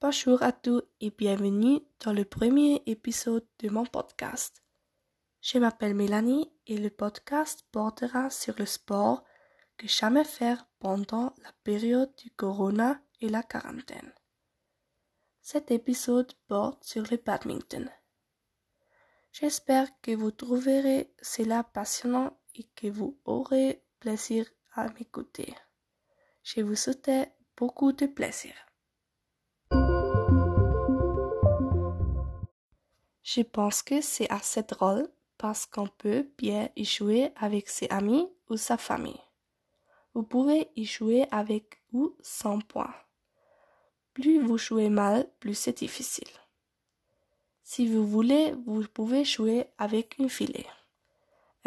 Bonjour à tous et bienvenue dans le premier épisode de mon podcast. Je m'appelle Mélanie et le podcast portera sur le sport que jamais faire pendant la période du corona et la quarantaine. Cet épisode porte sur le badminton. J'espère que vous trouverez cela passionnant et que vous aurez plaisir à m'écouter. Je vous souhaite beaucoup de plaisir. Je pense que c'est assez drôle parce qu'on peut bien y jouer avec ses amis ou sa famille. Vous pouvez y jouer avec ou sans points. Plus vous jouez mal, plus c'est difficile. Si vous voulez, vous pouvez jouer avec une filet.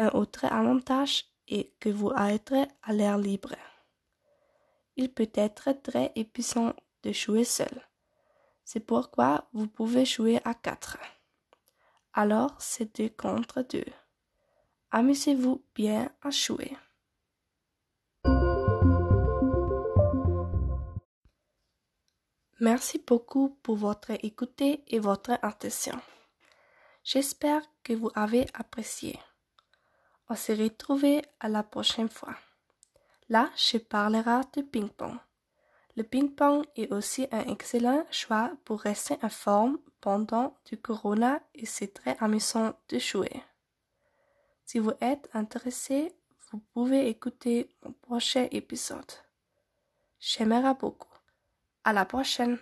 Un autre avantage est que vous êtes à l'air libre. Il peut être très épuisant de jouer seul. C'est pourquoi vous pouvez jouer à quatre. Alors c'est deux contre deux. Amusez-vous bien à jouer. Merci beaucoup pour votre écoute et votre attention. J'espère que vous avez apprécié. On se retrouve à la prochaine fois. Là, je parlerai de ping-pong. Le ping-pong est aussi un excellent choix pour rester en forme pendant du corona et c'est très amusant de jouer. Si vous êtes intéressé, vous pouvez écouter mon prochain épisode. J'aimerais beaucoup. À la prochaine.